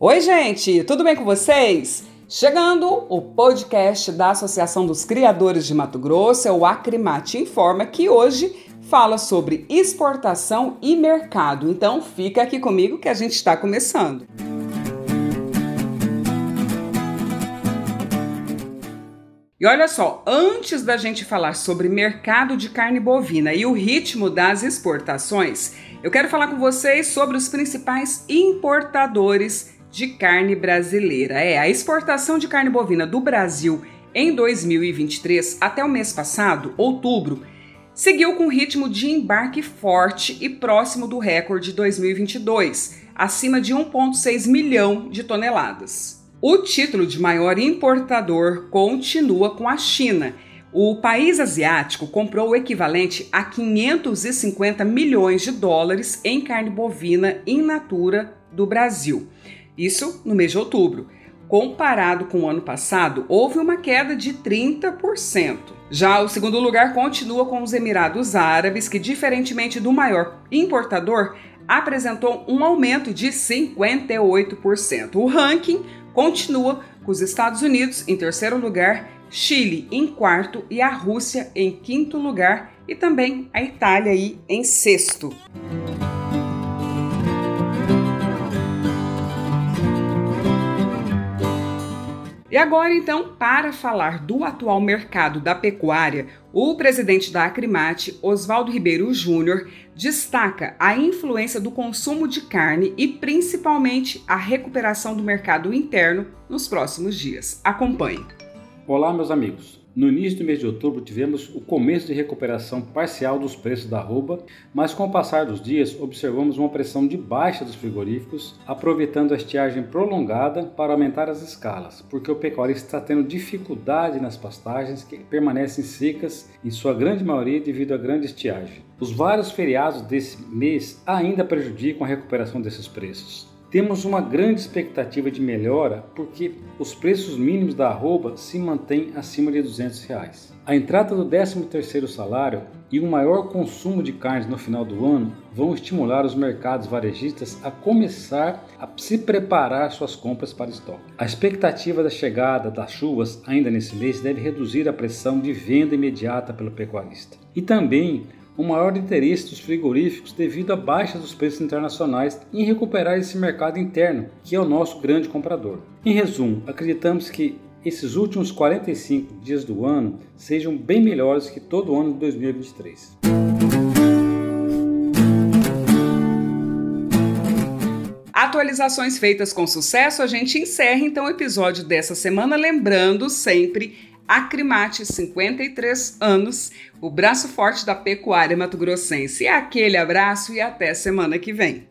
Oi, gente, tudo bem com vocês? Chegando o podcast da Associação dos Criadores de Mato Grosso, é o Acrimate Informa, que hoje fala sobre exportação e mercado. Então fica aqui comigo que a gente está começando. E olha só, antes da gente falar sobre mercado de carne bovina e o ritmo das exportações, eu quero falar com vocês sobre os principais importadores de carne brasileira. É, a exportação de carne bovina do Brasil em 2023 até o mês passado, outubro, seguiu com ritmo de embarque forte e próximo do recorde de 2022, acima de 1,6 milhão de toneladas. O título de maior importador continua com a China. O país asiático comprou o equivalente a 550 milhões de dólares em carne bovina in natura do Brasil. Isso no mês de outubro. Comparado com o ano passado, houve uma queda de 30%. Já o segundo lugar continua com os Emirados Árabes, que, diferentemente do maior importador, apresentou um aumento de 58%. O ranking continua com os Estados Unidos em terceiro lugar, Chile em quarto e a Rússia em quinto lugar e também a Itália aí em sexto. E agora, então, para falar do atual mercado da pecuária, o presidente da Acrimate, Oswaldo Ribeiro Júnior, destaca a influência do consumo de carne e principalmente a recuperação do mercado interno nos próximos dias. Acompanhe. Olá, meus amigos. No início do mês de outubro tivemos o começo de recuperação parcial dos preços da arroba, mas com o passar dos dias observamos uma pressão de baixa dos frigoríficos, aproveitando a estiagem prolongada para aumentar as escalas, porque o pecuarista está tendo dificuldade nas pastagens que permanecem secas em sua grande maioria devido à grande estiagem. Os vários feriados desse mês ainda prejudicam a recuperação desses preços. Temos uma grande expectativa de melhora porque os preços mínimos da arroba se mantêm acima de 200 reais. A entrada do 13º salário e um maior consumo de carnes no final do ano vão estimular os mercados varejistas a começar a se preparar suas compras para estoque. A expectativa da chegada das chuvas ainda nesse mês deve reduzir a pressão de venda imediata pelo pecuarista. E também um maior interesse dos frigoríficos devido à baixa dos preços internacionais em recuperar esse mercado interno, que é o nosso grande comprador. Em resumo, acreditamos que esses últimos 45 dias do ano sejam bem melhores que todo o ano de 2023. Atualizações feitas com sucesso, a gente encerra então o episódio dessa semana, lembrando sempre Acrimate, 53 anos, o braço forte da pecuária mato-grossense. É aquele abraço e até semana que vem.